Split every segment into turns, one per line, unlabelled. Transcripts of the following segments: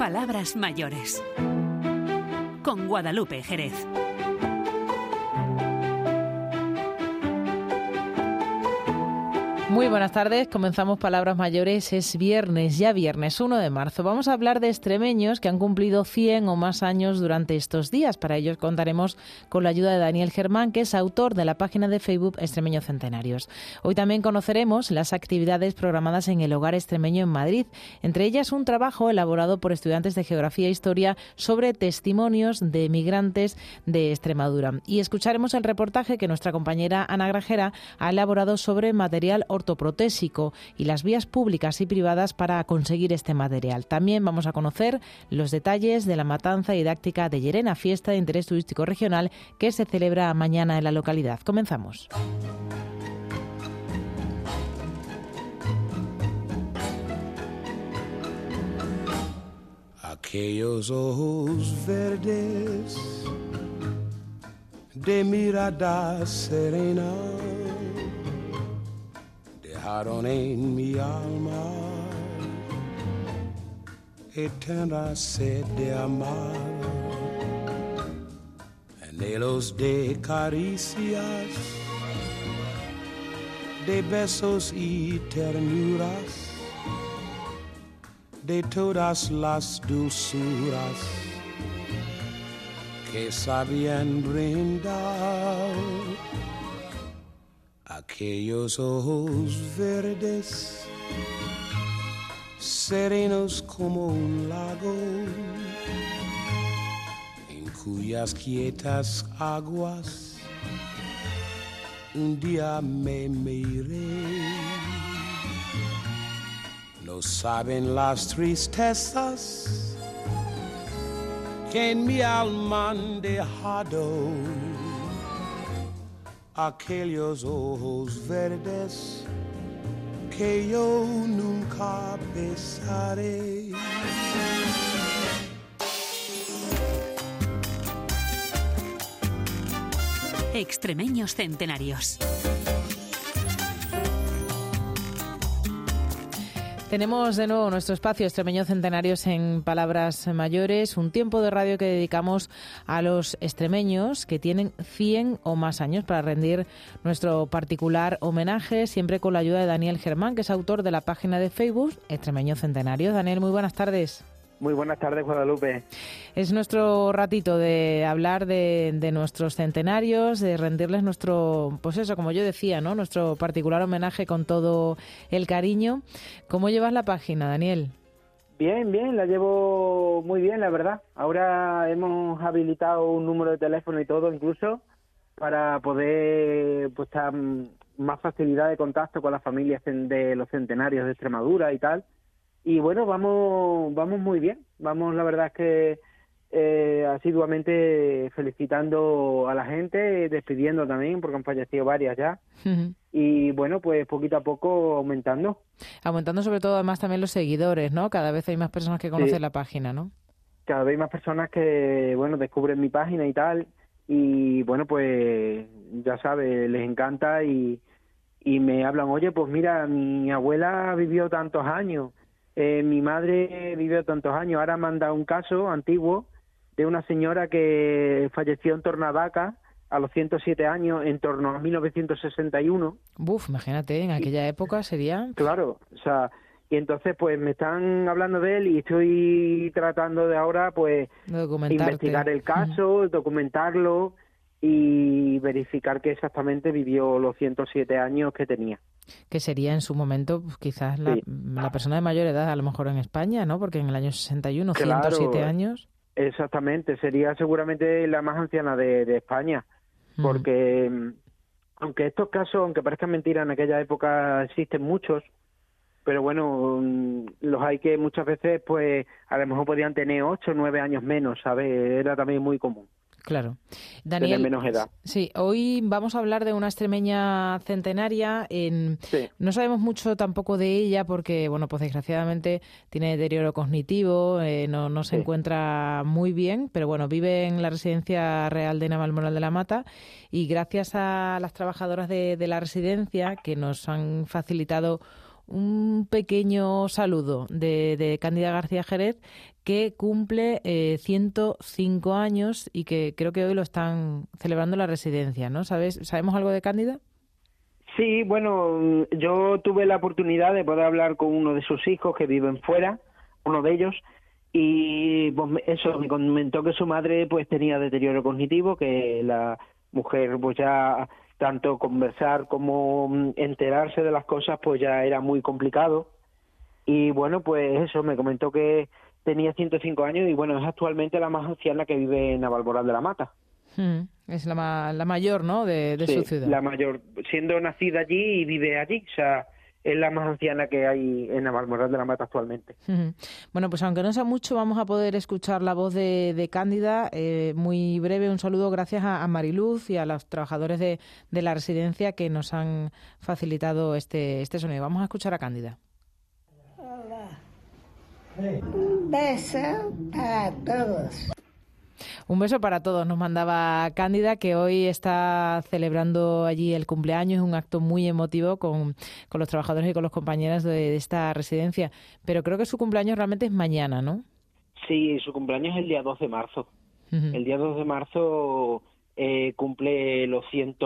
Palabras mayores. Con Guadalupe Jerez.
Muy buenas tardes, comenzamos Palabras Mayores, es viernes, ya viernes 1 de marzo. Vamos a hablar de extremeños que han cumplido 100 o más años durante estos días. Para ello contaremos con la ayuda de Daniel Germán, que es autor de la página de Facebook Extremeños Centenarios. Hoy también conoceremos las actividades programadas en el Hogar Extremeño en Madrid, entre ellas un trabajo elaborado por estudiantes de Geografía e Historia sobre testimonios de migrantes de Extremadura. Y escucharemos el reportaje que nuestra compañera Ana Grajera ha elaborado sobre material ortoprotésico y las vías públicas y privadas para conseguir este material. También vamos a conocer los detalles de la matanza didáctica de Llerena, fiesta de interés turístico regional que se celebra mañana en la localidad. Comenzamos.
Aquellos ojos verdes de mirada serena dejaron en mi alma. Eterna sed de amar, anhelos de caricias, de besos y ternuras, de todas las dulzuras que sabían brindar aquellos ojos verdes, serenos como un lago, en cuyas quietas aguas un día me miré. No saben las tristezas que en mi alma han dejado aquellos ojos verdes que yo nunca besaré.
Extremeños centenarios.
Tenemos de nuevo nuestro espacio Extremeños Centenarios en Palabras Mayores, un tiempo de radio que dedicamos a los extremeños que tienen 100 o más años para rendir nuestro particular homenaje, siempre con la ayuda de Daniel Germán, que es autor de la página de Facebook Extremeños Centenarios. Daniel, muy buenas tardes.
Muy buenas tardes, Guadalupe.
Es nuestro ratito de hablar de, de, nuestros centenarios, de rendirles nuestro, pues eso, como yo decía, ¿no? Nuestro particular homenaje con todo el cariño. ¿Cómo llevas la página, Daniel?
Bien, bien, la llevo muy bien, la verdad. Ahora hemos habilitado un número de teléfono y todo, incluso, para poder, pues, estar más facilidad de contacto con las familias de los centenarios de Extremadura y tal y bueno, vamos, vamos muy bien. Vamos, la verdad es que eh, asiduamente felicitando a la gente, despidiendo también, porque han fallecido varias ya. Y bueno, pues poquito a poco aumentando.
Aumentando sobre todo además también los seguidores, ¿no? Cada vez hay más personas que conocen la página, ¿no?
Cada vez hay más personas que, bueno, descubren mi página y tal. Y bueno, pues ya sabes, les encanta y, y me hablan, oye, pues mira, mi abuela vivió tantos años eh, mi madre vivió tantos años, ahora manda un caso antiguo de una señora que falleció en Tornadaca a los 107 años en torno a 1961.
Buf, imagínate, en aquella época sería...
Claro, o sea, y entonces pues me están hablando de él y estoy tratando de ahora pues investigar el caso, documentarlo y verificar que exactamente vivió los 107 años que tenía.
Que sería en su momento pues, quizás la, la, persona de mayor edad, a lo mejor en España, ¿no? Porque en el año 61, claro, 107 años.
Exactamente, sería seguramente la más anciana de, de España, porque mm. aunque estos casos, aunque parezcan mentiras, en aquella época existen muchos, pero bueno, mm, los hay que muchas veces, pues, a lo mejor podían tener ocho o nueve años menos, ¿sabes? Era también muy común.
Claro. Daniel,
menos edad.
Sí, hoy vamos a hablar de una extremeña centenaria. En,
sí.
No sabemos mucho tampoco de ella porque, bueno, pues desgraciadamente tiene deterioro cognitivo, eh, no, no se
Sí.
encuentra muy bien, pero bueno, vive en la residencia real de Navalmoral de la Mata y gracias a las trabajadoras de, de la residencia que nos han facilitado un pequeño saludo de, de Cándida García Jerez, que cumple eh, 105 años y que creo que hoy lo están celebrando la residencia, ¿no? ¿Sabes, ¿Sabemos algo de Cándida?
Sí, bueno, yo tuve la oportunidad de poder hablar con uno de sus hijos que viven fuera, uno de ellos, y pues, eso me comentó que su madre pues tenía deterioro cognitivo, que la mujer pues ya tanto conversar como mm, enterarse de las cosas pues ya era muy complicado y bueno pues eso me comentó que tenía 105 años y bueno es actualmente la más anciana que vive en Navalmoral de la Mata.
Hmm, es la, la mayor, ¿no? De, de su ciudad.
La mayor, siendo nacida allí y vive allí, o sea, es la más anciana que hay en Navalmoral de la Mata actualmente.
Bueno, pues aunque no sea mucho, vamos a poder escuchar la voz de, de Cándida. Eh, muy breve, un saludo gracias a, a, Mariluz y a los trabajadores de, de, la residencia que nos han facilitado este, este sonido. Vamos a escuchar a Cándida.
Hola. Un beso a todos.
Un beso para todos, nos mandaba Cándida, que hoy está celebrando allí el cumpleaños, es un acto muy emotivo con, con los trabajadores y con los compañeros de, de, esta residencia. Pero creo que su cumpleaños realmente es mañana, ¿no?
Sí, su cumpleaños es el día 2 de marzo. Uh -huh. El día 2 de marzo eh, cumple los 100,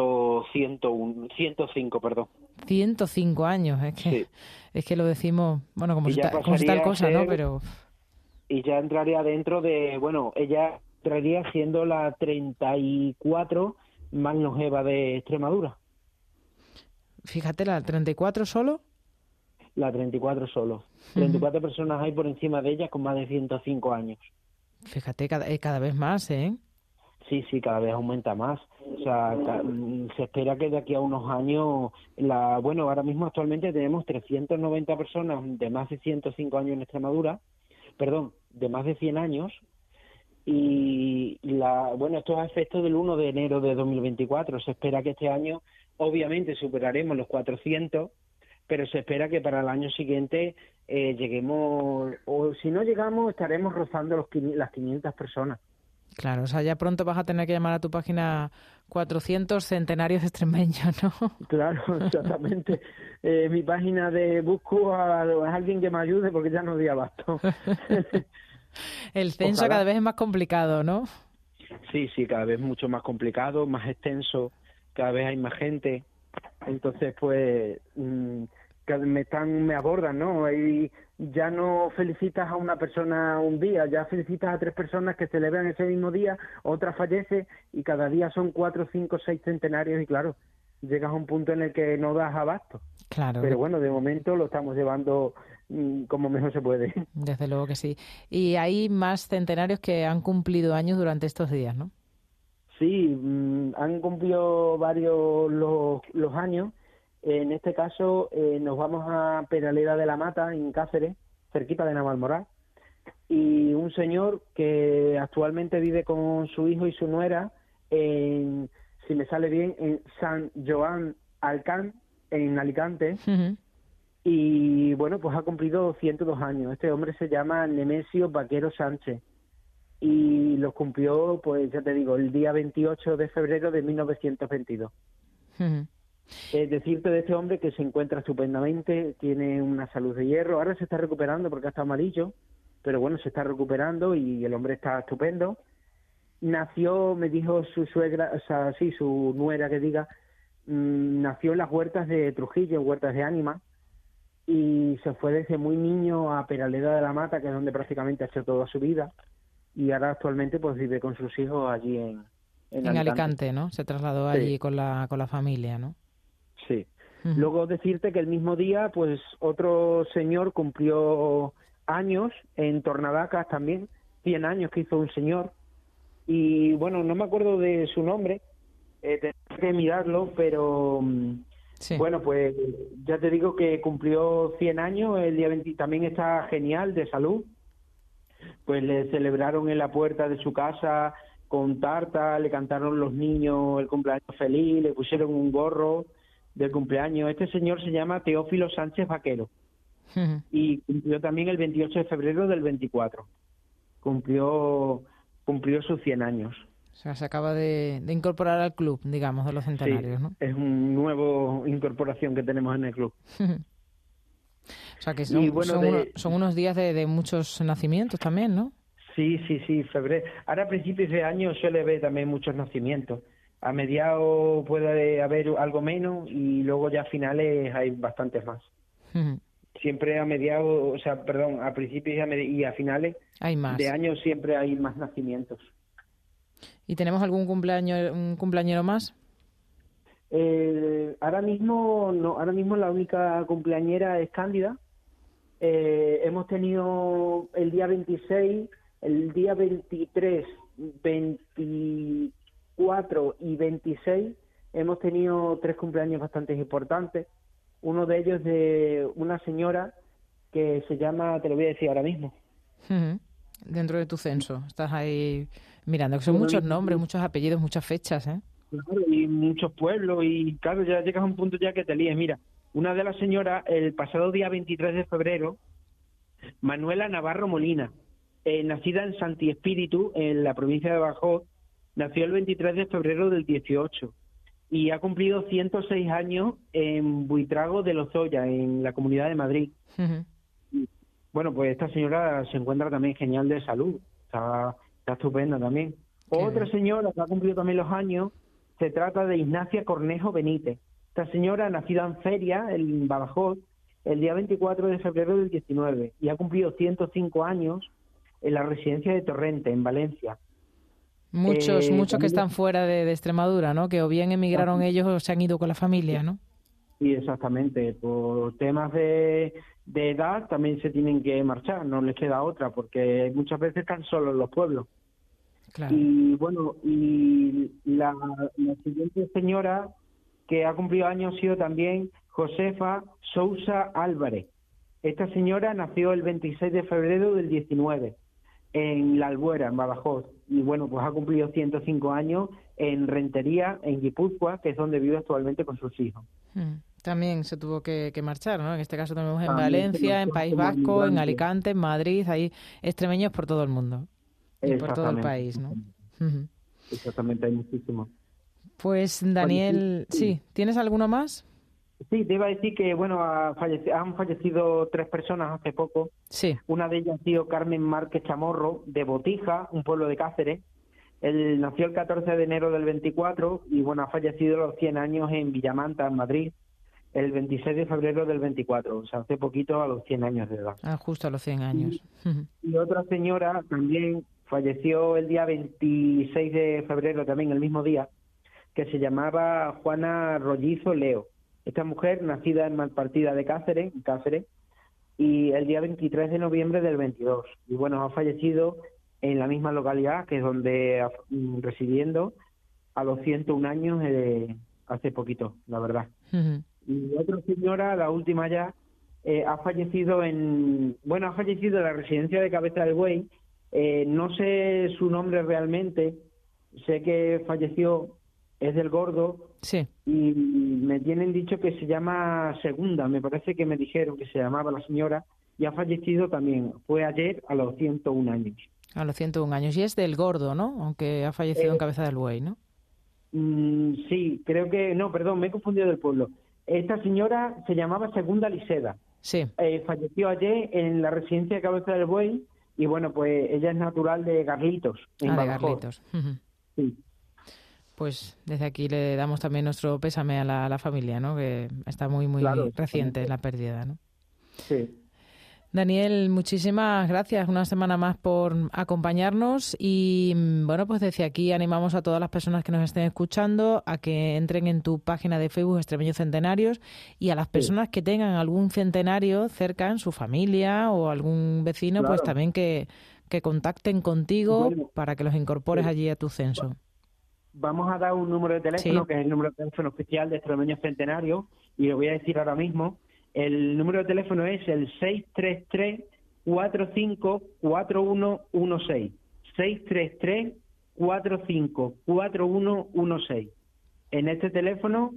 101, 105, perdón.
105 años, es que, sí. es que lo decimos, bueno, como, como tal cosa, ¿no? Pero...
Y ya entraría dentro de, bueno, ella entraría siendo la 34 más longeva de Extremadura.
Fíjate, la 34 solo.
La 34 solo. Uh -huh. 34 personas hay por encima de ella con más de 105 años.
Fíjate, cada, cada vez más, ¿eh?
Sí, sí, cada vez aumenta más. O sea, se espera que de aquí a unos años, la bueno, ahora mismo actualmente tenemos 390 personas de más de 105 años en Extremadura, perdón, de más de 100 años, y la bueno, esto es a efecto del 1 de enero de 2024. Se espera que este año, obviamente, superaremos los 400, pero se espera que para el año siguiente eh, lleguemos, o si no llegamos, estaremos rozando los, las 500 personas.
Claro, o sea, ya pronto vas a tener que llamar a tu página 400 centenarios extremeños, ¿no?
Claro, exactamente. eh, mi página de busco a, a, alguien que me ayude porque ya no di abasto.
El censo Ojalá. cada vez es más complicado, ¿no?
Sí, sí, cada vez mucho más complicado, más extenso, cada vez hay más gente. Entonces, pues, mmm, me están, me abordan, ¿no? Y ya no felicitas a una persona un día, ya felicitas a tres personas que celebran ese mismo día, otra fallece y cada día son cuatro, cinco, seis centenarios y claro, llegas a un punto en el que no das abasto.
Claro.
Pero bueno, de momento lo estamos llevando mm, como mejor se puede.
Desde luego que sí. Y hay más centenarios que han cumplido años durante estos días, ¿no?
Sí, mmm, han cumplido varios los, los años. En este caso eh, nos vamos a Peraleda de la Mata, en Cáceres, cerquita de Navalmoral, y un señor que actualmente vive con su hijo y su nuera en, si me sale bien, en San Joan Alcán, en Alicante, uh -huh. y bueno, pues ha cumplido 102 años. Este hombre se llama Nemesio Vaquero Sánchez y los cumplió, pues ya te digo, el día 28 de febrero de 1922. Uh -huh. Es decirte de este hombre que se encuentra estupendamente, tiene una salud de hierro, ahora se está recuperando porque está amarillo, pero bueno, se está recuperando y el hombre está estupendo. Nació, me dijo su suegra, o sea, sí, su nuera que diga, mmm, nació en las huertas de Trujillo, en huertas de Ánima, y se fue desde muy niño a Peraleda de la Mata, que es donde prácticamente ha hecho toda su vida, y ahora actualmente pues vive con sus hijos allí en,
en, en Alicante. Alicante. ¿no? Se trasladó sí. allí con la, con la familia, ¿no?
Sí. Uh -huh. Luego decirte que el mismo día, pues otro señor cumplió años en Tornavacas también, 100 años que hizo un señor. Y bueno, no me acuerdo de su nombre, eh, que mirarlo, pero sí. bueno, pues ya te digo que cumplió 100 años, el día 20 también está genial de salud. Pues le celebraron en la puerta de su casa con tarta, le cantaron los niños el cumpleaños feliz, le pusieron un gorro del cumpleaños. Este señor se llama Teófilo Sánchez Vaquero uh -huh. y cumplió también el 28 de febrero del 24. Cumplió, cumplió sus 100 años.
O sea, se acaba de, de incorporar al club, digamos, de los centenarios,
sí,
¿no?
Es una nueva incorporación que tenemos en el club.
O sea que son,
bueno,
son,
de-
unos, son unos días de, de muchos nacimientos también, ¿no?
Sí, sí, sí, febrero. Ahora a principios de año suele haber también muchos nacimientos. A mediados puede haber algo menos y luego ya a finales hay bastantes más. Siempre a mediados, o sea, perdón, a principios y a, y a finales
Hay más.
de año siempre hay más nacimientos.
¿Y tenemos algún cumpleaños, un cumpleañero más?
Eh, ahora mismo no, ahora mismo la única cumpleañera es Cándida. Eh, hemos tenido el día 26, el día 23, 24 y 26 hemos tenido tres cumpleaños bastante importantes. Uno de ellos de una señora que se llama, te lo voy a decir ahora mismo.
Dentro de tu censo. Estás ahí mirando, que son muchos nombres, muchos apellidos, muchas fechas, ¿eh?
Claro, y muchos pueblos y claro, ya llegas a un punto ya que te líes. Mira, una de las señoras, el pasado día 23 de febrero, Manuela Navarro Molina, eh, nacida en Santi Espíritu, en la provincia de Badajoz, nació el 23 de febrero del 18 y ha cumplido 106 años en Buitrago de Lozoya, en la Comunidad de Madrid. Bueno, pues esta señora se encuentra también genial de salud, está, está estupenda también.
Qué
Otra
bien.
señora que ha cumplido también los años, se trata de Ignacia Cornejo Benítez. Esta señora, nacida en Feria, en Badajoz, el día 24 de febrero del 19, y ha cumplido 105 años en la residencia de Torrente, en Valencia.
Muchos,
Eh,
muchos que están fuera de, de Extremadura, ¿no? Que o bien emigraron ellos o se han ido con la familia, ¿no?
Sí, exactamente. Por temas de, de edad también se tienen que marchar, no les queda otra, porque muchas veces están solos los pueblos.
Claro.
Y bueno, y la, la siguiente señora que ha cumplido años ha sido también Josefa Sousa Álvarez. Esta señora nació el 26 de febrero del 19 en La Albuera, en Badajoz. Y bueno, pues ha cumplido 105 años en Rentería, en Guipúzcoa, que es donde vive actualmente con sus hijos.
Mm. También se tuvo que, que marchar, ¿no? En este caso tenemos en
También
Valencia, en País Vasco, en. Alicante, en Madrid, hay extremeños por todo el mundo y por todo el país, ¿no?
Exactamente, hay muchísimos.
Pues Daniel, sí, ¿tienes alguno más?
Sí, te iba a decir que, bueno, ha falleci- han fallecido tres personas hace poco.
Sí.
Una de ellas ha sido Carmen Márquez Chamorro, de Botija, un pueblo de Cáceres. Él nació el 14 de enero del 24 y, bueno, ha fallecido a los 100 años en Villamanta, en Madrid, el 26 de febrero del 24, o sea, hace poquito a los 100 años de edad.
Ah, justo a los 100 años. Ujú.
Y otra señora también falleció el día 26 de febrero, también el mismo día, que se llamaba Juana Rollizo Leo. Esta mujer, nacida en Malpartida de Cáceres, en Cáceres, y el día 23 de noviembre del 22. Y bueno, ha fallecido en la misma localidad, que es donde mm, residiendo, a los 101 años eh, hace poquito, la verdad. Y otra señora, la última ya, eh, ha fallecido en, bueno, ha fallecido en la residencia de Cabeza del Buey. Eh, no sé su nombre realmente, sé que falleció, es del Gordo,
Sí.
y me tienen dicho que se llama Segunda, me parece que me dijeron que se llamaba la señora, y ha fallecido también, fue ayer a los 101 años.
A los 101 años. Y es del gordo, ¿no? Aunque ha fallecido en
Eh,
cabeza del buey, ¿no?
Mm, sí, creo que, no, perdón, me he confundido del pueblo. Esta señora se llamaba Segunda Liseda.
Sí.
Eh, falleció ayer en la residencia de Cabeza del Buey y bueno, pues ella es natural de Garlitos, en
Ah, de. Garlitos.
Sí.
Pues desde aquí le damos también nuestro pésame a la, a la familia, ¿no? Que está muy, muy
Claro,
reciente la pérdida, ¿no?
sí.
Daniel, muchísimas gracias una semana más por acompañarnos y mm, bueno, pues desde aquí animamos a todas las personas que nos estén escuchando a que entren en tu página de Facebook Extremeños Centenarios y a las personas que tengan algún centenario cerca en su familia o algún vecino, pues también que, que contacten contigo
Bueno,
para que los incorpores
sí.
allí a tu censo.
Vamos a dar un número de teléfono,
Sí.
que es el número de teléfono oficial de Extremeños Centenario, y lo voy a decir ahora mismo. El número de teléfono es el 633-454116. 633-454116. En este teléfono,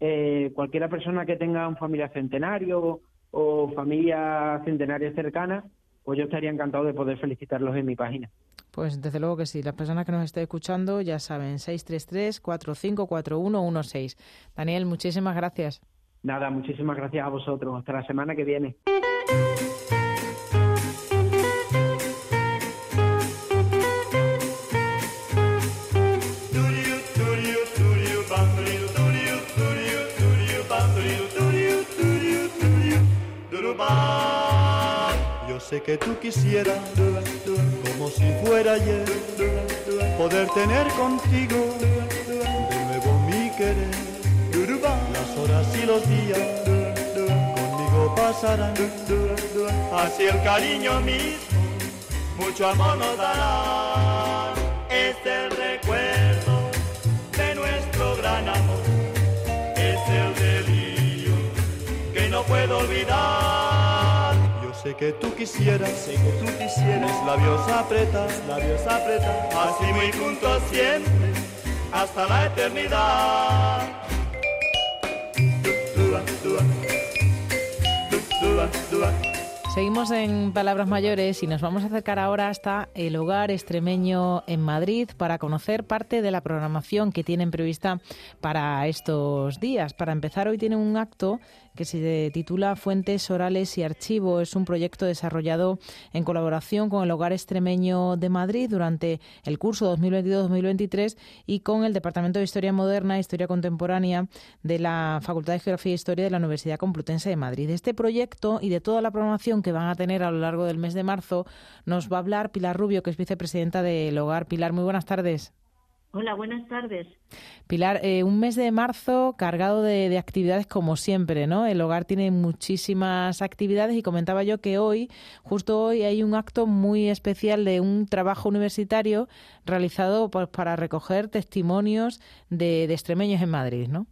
eh, cualquiera persona que tenga un familiar centenario o familia centenaria cercana, pues yo estaría encantado de poder felicitarlos en mi página.
Pues desde luego que sí, las personas que nos estén escuchando ya saben, 633-454116. Daniel, muchísimas gracias.
Nada, muchísimas gracias a vosotros. Hasta la semana que viene.
Sé que tú quisieras, como si fuera ayer, poder tener contigo de nuevo mi querer. Las horas y los días conmigo pasarán, así el cariño mismo, mucho amor nos dará. Es el recuerdo de nuestro gran amor, es el delirio que no puedo olvidar. Sé que tú quisieras, sé que tú quisieras, mis labios apretas, labios apretas, así muy juntos siempre, hasta la eternidad.
Seguimos en Palabras Mayores y nos vamos a acercar ahora hasta el hogar extremeño en Madrid para conocer parte de la programación que tienen prevista para estos días. Para empezar, hoy tienen un acto que se titula Fuentes Orales y Archivo. Es un proyecto desarrollado en colaboración con el Hogar Extremeño de Madrid durante el curso 2022-2023 y con el Departamento de Historia Moderna e Historia Contemporánea de la Facultad de Geografía e Historia de la Universidad Complutense de Madrid. De este proyecto y de toda la programación que van a tener a lo largo del mes de marzo nos va a hablar Pilar Rubio, que es vicepresidenta del Hogar. Pilar, muy buenas tardes.
Hola, buenas tardes.
Pilar, eh, un mes de marzo cargado de, actividades como siempre, ¿no? El hogar tiene muchísimas actividades y comentaba yo que hoy, justo hoy, hay un acto muy especial de un trabajo universitario realizado pues, para recoger testimonios de, extremeños en Madrid, ¿no?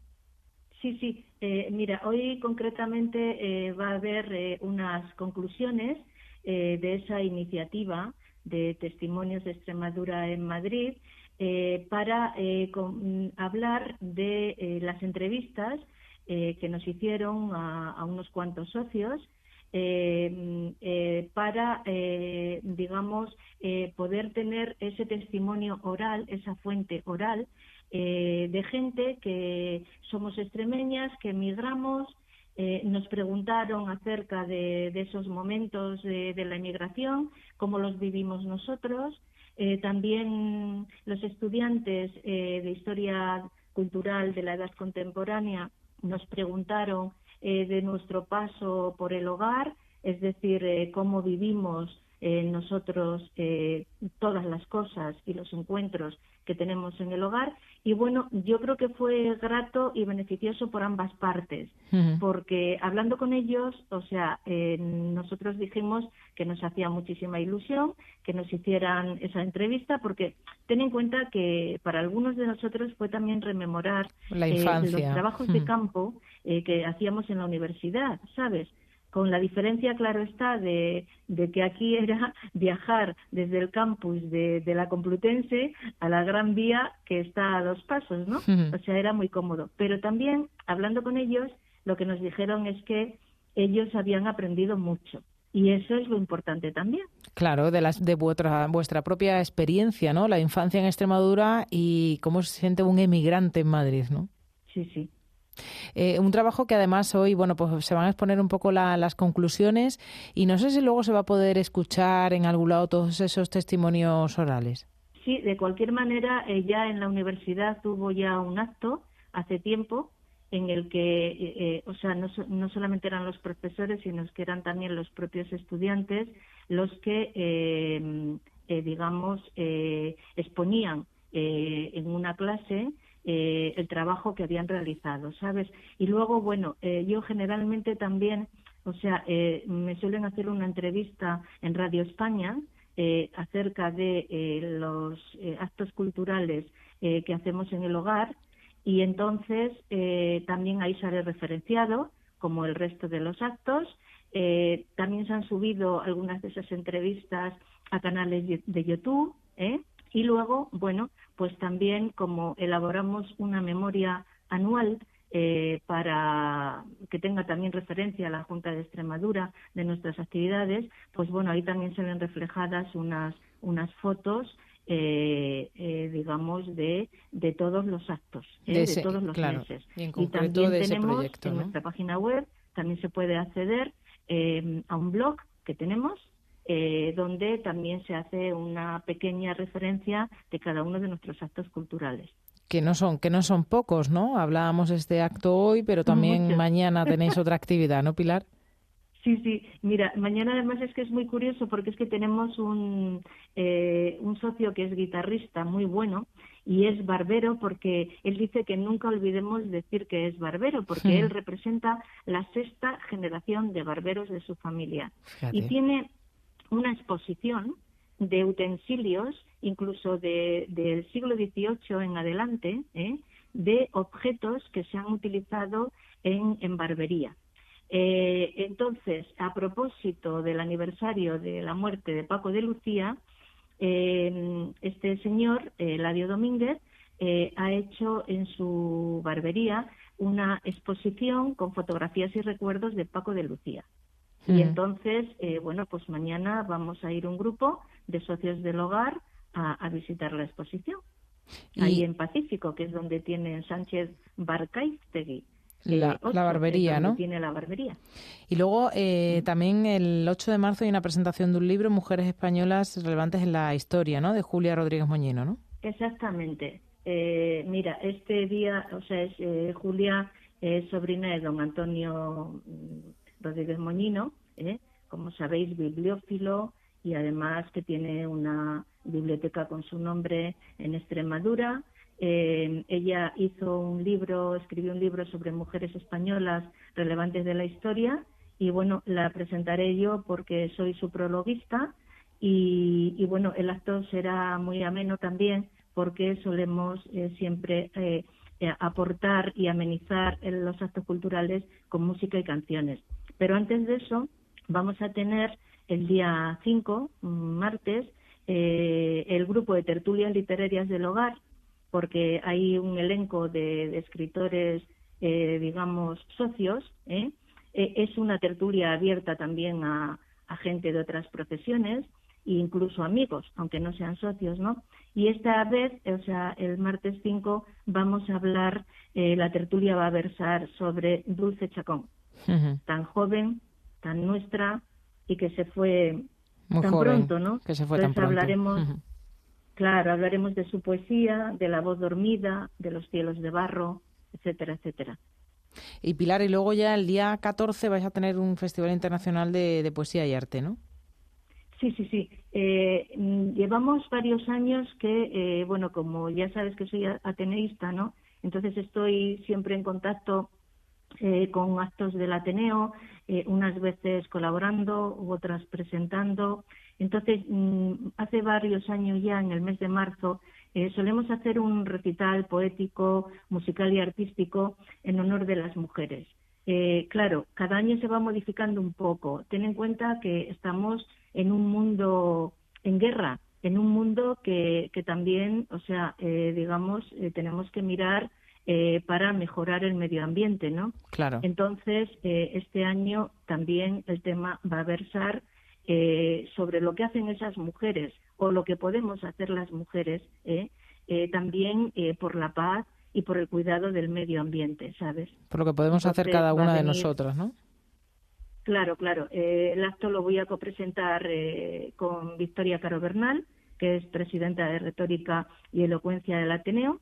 Sí, sí. Eh, mira, hoy concretamente eh, va a haber unas conclusiones de esa iniciativa de testimonios de Extremadura en Madrid eh, para eh, mm, hablar de eh, las entrevistas que nos hicieron a, unos cuantos socios mm, para, digamos, poder tener ese testimonio oral, esa fuente oral de gente que somos extremeñas, que emigramos, nos preguntaron acerca de, esos momentos de, la emigración, cómo los vivimos nosotros, eh, también los estudiantes eh, de historia cultural de la edad contemporánea nos preguntaron eh, de nuestro paso por el hogar, es decir, cómo vivimos nosotros todas las cosas y los encuentros que tenemos en el hogar. Y bueno, yo creo que fue grato y beneficioso por ambas partes, porque hablando con ellos, o sea, eh, nosotros dijimos que nos hacía muchísima ilusión que nos hicieran esa entrevista, porque ten en cuenta que para algunos de nosotros fue también rememorar
eh, los
trabajos de campo eh, que hacíamos en la universidad, ¿sabes? Con la diferencia, claro está, de, que aquí era viajar desde el campus de, la Complutense a la Gran Vía que está a dos pasos, ¿no? O sea, era muy cómodo. Pero también, hablando con ellos, lo que nos dijeron es que ellos habían aprendido mucho. Y eso es lo importante también.
Claro, de, las, de vuestra, vuestra propia experiencia, ¿no? La infancia en Extremadura y cómo se siente un emigrante en Madrid, ¿no?
Sí, sí.
Eh, un trabajo que además hoy, bueno, pues se van a exponer un poco las conclusiones y no sé si luego se va a poder escuchar en algún lado todos esos testimonios orales.
Sí, de cualquier manera, eh, ya en la universidad hubo ya un acto hace tiempo en el que, eh, o sea, no, no, solamente eran los profesores, sino que eran también los propios estudiantes los que, digamos, exponían en una clase eh, el trabajo que habían realizado, ¿sabes? Y luego, bueno, eh, yo generalmente también, o sea, eh, me suelen hacer una entrevista en Radio España acerca de los actos culturales que hacemos en el hogar y entonces también ahí sale referenciado como el resto de los actos. también se han subido algunas de esas entrevistas a canales de YouTube. ¿eh? Y luego, bueno, pues también como elaboramos una memoria anual eh, para que tenga también referencia a la Junta de Extremadura de nuestras actividades, pues bueno, ahí también se ven reflejadas unas, unas fotos digamos, de, de todos los actos, de, todos los meses.
Y,
también tenemos
en
nuestra página web, también se puede acceder a un blog que tenemos eh, donde también se hace una pequeña referencia de cada uno de nuestros actos culturales.
Que no son, que no son pocos, ¿no? Hablábamos de este acto hoy, pero también mañana tenéis otra actividad, ¿no, Pilar?
Sí, sí. Mira, mañana además es que es muy curioso porque es que tenemos un, eh, un socio que es guitarrista muy bueno y es barbero porque él dice que nunca olvidemos decir que es barbero porque hmm. él representa la sexta generación de barberos de su familia y tiene una exposición de utensilios, incluso de, del siglo XVIII en adelante, ¿eh? de objetos que se han utilizado en, barbería. Eh, entonces, a propósito del aniversario de la muerte de Paco de Lucía, eh, este señor, Ladio Domínguez, ha hecho en su barbería una exposición con fotografías y recuerdos de Paco de Lucía. Y mm. entonces, eh, bueno, pues mañana vamos a ir un grupo de socios del hogar a, visitar la exposición. Ahí en Pacífico, que es donde tiene Sánchez Barcaiztegui.
La, la, barbería, ¿no?
Tiene la barbería.
Y luego eh, también el 8 de marzo hay una presentación de un libro, Mujeres Españolas Relevantes en la Historia, ¿no? De Julia Rodríguez Moñino, ¿no?
Exactamente. Eh, mira, este día, o sea, es, Julia es sobrina de don Antonio Rodríguez Moñino, ¿eh? como sabéis, bibliófilo y además que tiene una biblioteca con su nombre en Extremadura. Eh, ella hizo un libro, escribió un libro sobre mujeres españolas relevantes de la historia y bueno, la presentaré yo porque soy su prologuista y, bueno, el acto será muy ameno también porque solemos eh, siempre aportar y amenizar los actos culturales con música y canciones. Pero antes de eso, vamos a tener el día 5, martes, eh, el grupo de tertulias literarias del hogar, porque hay un elenco de, escritores, eh, digamos, socios. ¿eh? es una tertulia abierta también a, gente de otras profesiones e incluso amigos, aunque no sean socios, ¿no? Y esta vez, o sea, el martes 5, vamos a hablar, la tertulia va a versar sobre Dulce Chacón tan joven, tan nuestra y que se fue tan pronto, ¿no?
Que se fue tan pronto.
hablaremos, claro, hablaremos de su poesía, de la voz dormida, de los cielos de barro, etcétera, etcétera.
Y Pilar, y luego ya el día 14 vais a tener un Festival Internacional de, Poesía y Arte, ¿no?
Sí, sí, sí. Eh, llevamos varios años que, eh, bueno, como ya sabes que soy ateneísta, ¿no? Entonces estoy siempre en contacto eh, con actos del Ateneo, eh, unas veces colaborando, otras presentando. Entonces, mm, hace varios años ya, en el mes de marzo, eh, solemos hacer un recital poético, musical y artístico en honor de las mujeres. claro, cada año se va modificando un poco. Ten en cuenta que estamos en un mundo en guerra, en un mundo que, que también, o sea, digamos, tenemos que mirar eh, para mejorar el medio ambiente, ¿no?
Claro.
Entonces, eh, este año también el tema va a versar eh, sobre lo que hacen esas mujeres o lo que podemos hacer las mujeres, también por la paz y por el cuidado del medio ambiente, ¿sabes?
Por lo que podemos hacer cada una de nosotras, ¿no?
Claro, claro. el acto lo voy a copresentar con Victoria Caro Bernal, que es presidenta de Retórica y Elocuencia del Ateneo,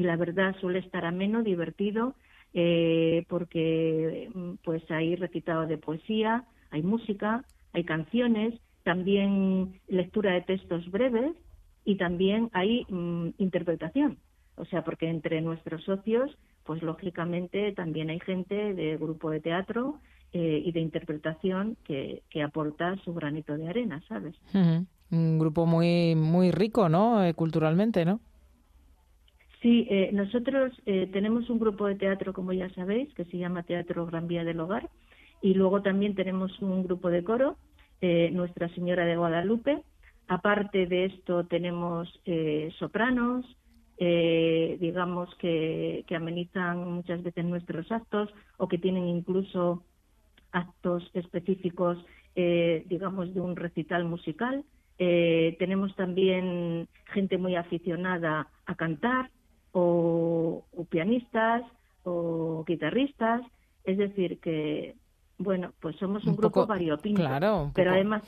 y la verdad suele estar ameno, divertido, eh, porque mm, pues hay recitado de poesía, hay música, hay canciones, también lectura de textos breves y también hay mm, interpretación. O sea, porque entre nuestros socios, pues lógicamente también hay gente de grupo de teatro eh, y de interpretación que, que aporta su granito de arena, ¿sabes?
Un grupo muy muy rico, ¿no? Eh, culturalmente, ¿no?
Sí, eh, nosotros eh, tenemos un grupo de teatro, como ya sabéis, que se llama Teatro Gran Vía del Hogar, y luego también tenemos un grupo de coro, eh, Nuestra Señora de Guadalupe. Aparte de esto tenemos sopranos, digamos que, que amenizan muchas veces nuestros actos o que tienen incluso actos específicos, digamos, de un recital musical. Eh, tenemos también gente muy aficionada a cantar o, pianistas o guitarristas. Es decir, que, bueno, pues somos un, grupo variopinto.
Claro,
pero además...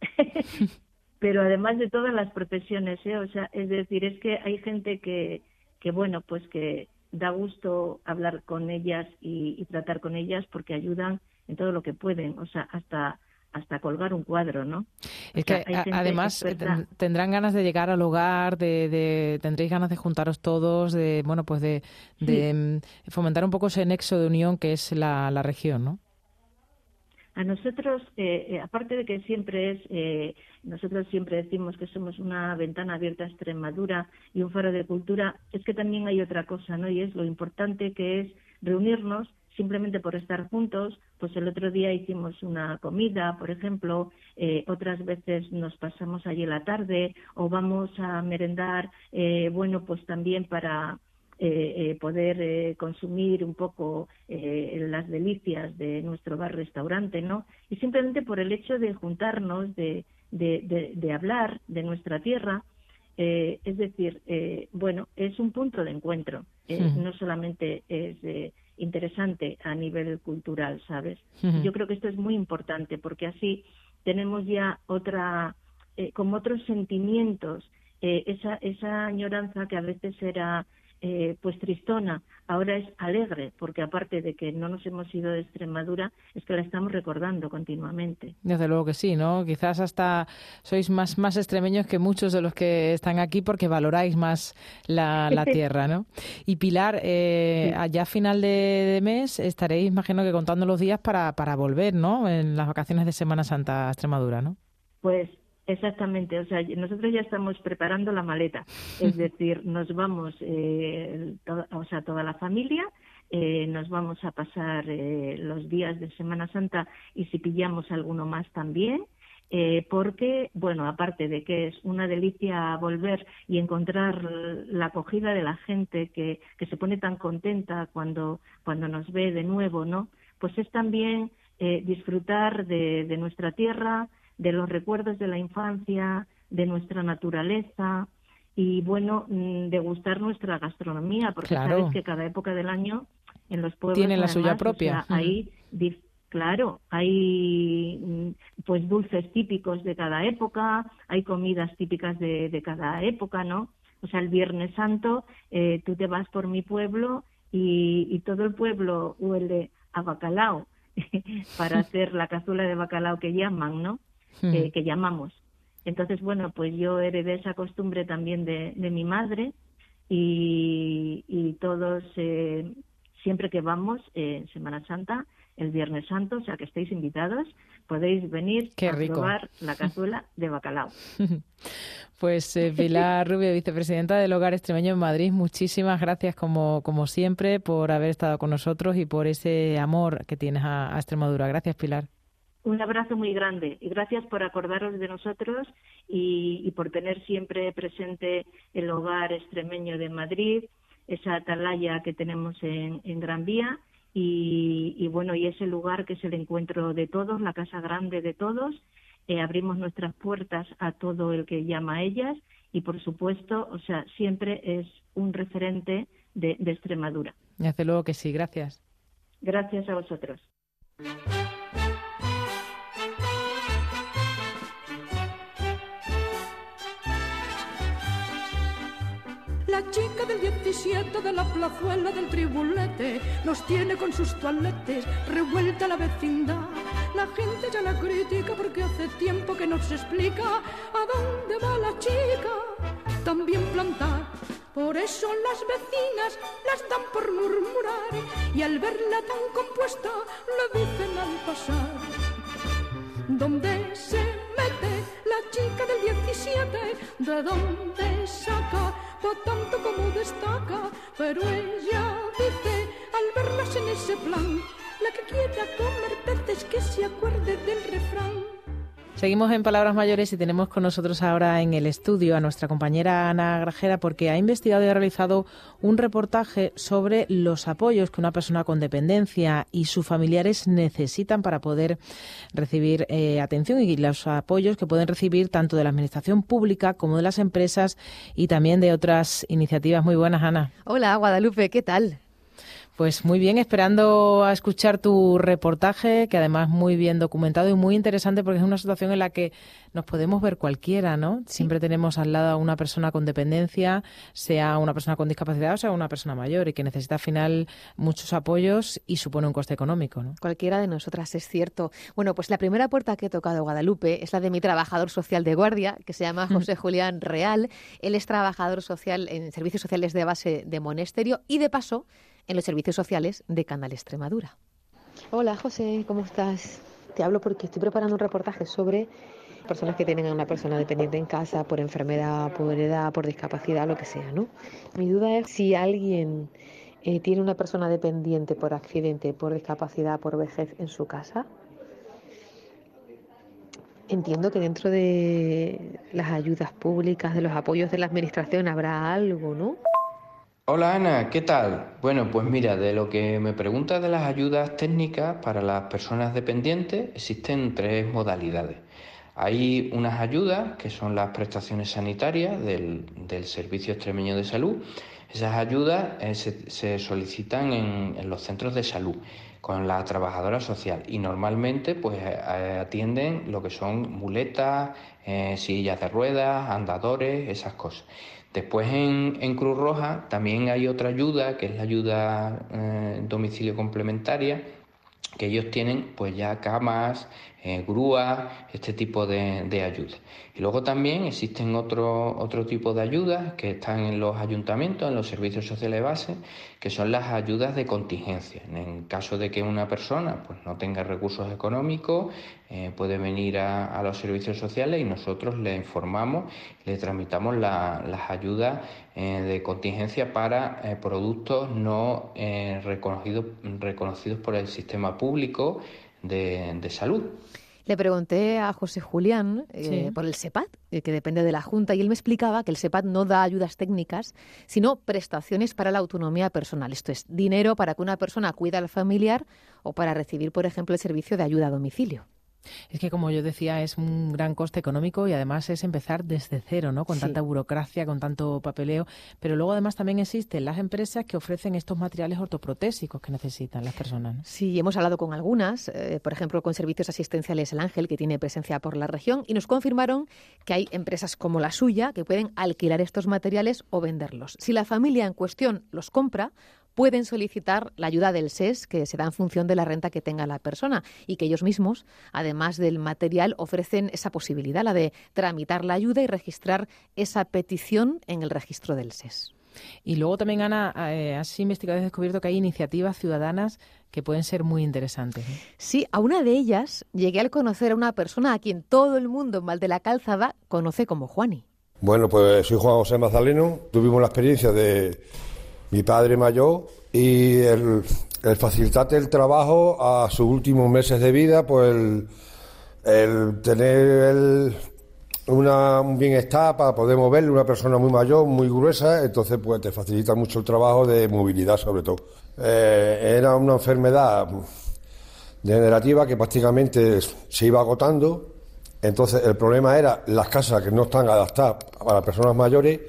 pero además de todas las profesiones, ¿eh? o sea, es decir, es que hay gente que, que bueno, pues que da gusto hablar con ellas y, tratar con ellas porque ayudan en todo lo que pueden, o sea, hasta hasta colgar un cuadro, ¿no?
Es que además eh, tendrán ganas de llegar al hogar, de, tendréis ganas de juntaros todos, de bueno, pues de, mm, fomentar un poco ese nexo de unión que es la, la región, ¿no?
A nosotros, eh, eh, aparte de que siempre es, eh, nosotros siempre decimos que somos una ventana abierta a Extremadura y un faro de cultura, es que también hay otra cosa, ¿no? Y es lo importante que es reunirnos simplemente por estar juntos. Pues el otro día hicimos una comida, por ejemplo, otras veces nos pasamos allí la tarde o vamos a merendar, bueno, pues también para eh, eh, poder eh, consumir un poco las delicias de nuestro bar restaurante, ¿no? Y simplemente por el hecho de juntarnos, de, de, hablar de nuestra tierra, es decir, bueno, es un punto de encuentro, no solamente es interesante a nivel cultural, ¿sabes? Yo creo que esto es muy importante porque así tenemos ya otra, como otros sentimientos, esa, esa añoranza que a veces era eh, pues tristona, ahora es alegre, porque aparte de que no nos hemos ido de Extremadura, es que la estamos recordando continuamente.
Desde luego que sí, ¿no? Quizás hasta sois más, más extremeños que muchos de los que están aquí porque valoráis más la, tierra, ¿no? Y Pilar, eh, allá a final de, mes estaréis, imagino que contando los días para, para volver, ¿no? En las vacaciones de Semana Santa a Extremadura, ¿no?
Pues Exactamente, o sea, nosotros ya estamos preparando la maleta, es decir, nos vamos, eh, o sea, toda la familia, eh, nos vamos a pasar eh, los días de Semana Santa y si pillamos alguno más también, eh, porque, bueno, aparte de que es una delicia volver y encontrar la acogida de la gente que, que se pone tan contenta cuando, cuando nos ve de nuevo, ¿no? Pues es también eh, disfrutar de, de nuestra tierra, de los recuerdos de la infancia, de nuestra naturaleza y, bueno, mm, de gustar nuestra gastronomía, porque sabes que cada época del año en los pueblos...
Tiene la suya propia.
hay, claro, hay mm, pues dulces típicos de cada época, hay comidas típicas de, de cada época, ¿no? O sea, el Viernes Santo eh, tú te vas por mi pueblo y, y todo el pueblo huele a bacalao para hacer la cazuela de bacalao que llaman, ¿no? Hmm. que llamamos. Entonces, bueno, pues yo heredé esa costumbre también de, de mi madre y, y todos, eh, siempre que vamos en eh, Semana Santa, el Viernes Santo, o sea que estéis invitados, podéis venir a probar la cazuela de bacalao.
Pues eh, Pilar Rubio, vicepresidenta del Hogar Extremeño en Madrid, muchísimas gracias como, como siempre por haber estado con nosotros y por ese amor que tienes a Extremadura. Gracias, Pilar.
Un abrazo muy grande y gracias por acordaros de nosotros y, por tener siempre presente el hogar extremeño de Madrid, esa atalaya que tenemos en, Gran Vía y, bueno, y ese lugar que es el encuentro de todos, la casa grande de todos. Eh, abrimos nuestras puertas a todo el que llama a ellas y por supuesto, o sea, siempre es un referente de, de Extremadura.
Y hace luego que sí, gracias.
Gracias a vosotros.
La chica del 17 de la plazuela del tribulete nos tiene con sus toaletes revuelta la vecindad. La gente ya la critica porque hace tiempo que no se explica a dónde va la chica. También plantar. Por eso las vecinas las dan por murmurar y al verla tan compuesta le dicen al pasar. ¿Dónde se chica del 17? ¿De dónde saca? tanto como destaca, pero ella dice al verlas en ese plan, la que quiera comer peces que se acuerde del refrán.
Seguimos en Palabras Mayores y tenemos con nosotros ahora en el estudio a nuestra compañera Ana Grajera porque ha investigado y ha realizado un reportaje sobre los apoyos que una persona con dependencia y sus familiares necesitan para poder recibir eh, atención y los apoyos que pueden recibir tanto de la Administración Pública como de las empresas y también de otras iniciativas. Muy buenas, Ana.
Hola, Guadalupe, ¿qué tal?
Pues muy bien, esperando a escuchar tu reportaje, que además muy bien documentado y muy interesante porque es una situación en la que nos podemos ver cualquiera, ¿no? Siempre tenemos al lado a una persona con dependencia, sea una persona con discapacidad o sea una persona mayor y que necesita al final muchos apoyos y supone un coste económico, ¿no?
Cualquiera de nosotras es cierto. Bueno, pues la primera puerta que he tocado Guadalupe es la de mi trabajador social de guardia, que se llama José Julián Real. Él es trabajador social en servicios sociales de base de Monesterio y de paso en los servicios sociales de Canal Extremadura. Hola José, ¿cómo estás? Te hablo porque estoy preparando un reportaje sobre personas que tienen a una persona dependiente en casa por enfermedad, por edad, por discapacidad, lo que sea, ¿no? Mi duda es si alguien eh, tiene una persona dependiente por accidente, por discapacidad, por vejez en su casa. Entiendo que dentro de las ayudas públicas, de los apoyos de la administración, habrá algo, ¿no?
Hola Ana, ¿qué tal? Bueno, pues mira, de lo que me preguntas de las ayudas técnicas para las personas dependientes, existen tres modalidades. Hay unas ayudas que son las prestaciones sanitarias del, Servicio Extremeño de Salud. Esas ayudas eh, se, solicitan en, los centros de salud con la trabajadora social y normalmente pues eh, atienden lo que son muletas, eh, sillas de ruedas, andadores, esas cosas. Después en, Cruz Roja también hay otra ayuda, que es la ayuda eh, domicilio complementaria, que ellos tienen pues ya camas, eh, grúas, este tipo de, de ayudas. Y luego también existen otro, otro tipo de ayudas que están en los ayuntamientos, en los servicios sociales base, que son las ayudas de contingencia. En caso de que una persona pues, no tenga recursos económicos, eh, puede venir a, los servicios sociales y nosotros le informamos, le tramitamos las ayudas eh, de contingencia para eh, productos no reconocidos por el sistema público de salud.
Le pregunté a José Julián eh, por el SEPAD, eh, que depende de la Junta, y él me explicaba que el SEPAD no da ayudas técnicas, sino prestaciones para la autonomía personal. Esto es, dinero para que una persona cuida al familiar o para recibir, por ejemplo, el servicio de ayuda a domicilio.
Es que, como yo decía, es un gran coste económico y además es empezar desde cero, ¿no? Con tanta burocracia, con tanto papeleo. Pero luego, además, también existen las empresas que ofrecen estos materiales ortoprotésicos que necesitan las personas.
Sí, hemos hablado con algunas, eh, por ejemplo, con Servicios Asistenciales El Ángel, que tiene presencia por la región, y nos confirmaron que hay empresas como la suya que pueden alquilar estos materiales o venderlos. Si la familia en cuestión los compra, pueden solicitar la ayuda del SES, que se da en función de la renta que tenga la persona, y que ellos mismos, además del material, ofrecen esa posibilidad, la de tramitar la ayuda y registrar esa petición en el registro del SES.
Y luego también, Ana, eh, has investigado y descubierto que hay iniciativas ciudadanas que pueden ser muy interesantes.
Sí, a una de ellas llegué al conocer a una persona a quien todo el mundo en de la Calzada conoce como Juani.
Bueno, pues soy Juan José Mazaleno. Tuvimos la experiencia de mi padre mayor y el, el facilitarle el trabajo a sus últimos meses de vida, pues el, tener una, un bienestar para poder moverle, una persona muy mayor, muy gruesa, entonces pues te facilita mucho el trabajo de movilidad sobre todo. Eh, era una enfermedad degenerativa que prácticamente se iba agotando, entonces el problema era las casas que no están adaptadas para personas mayores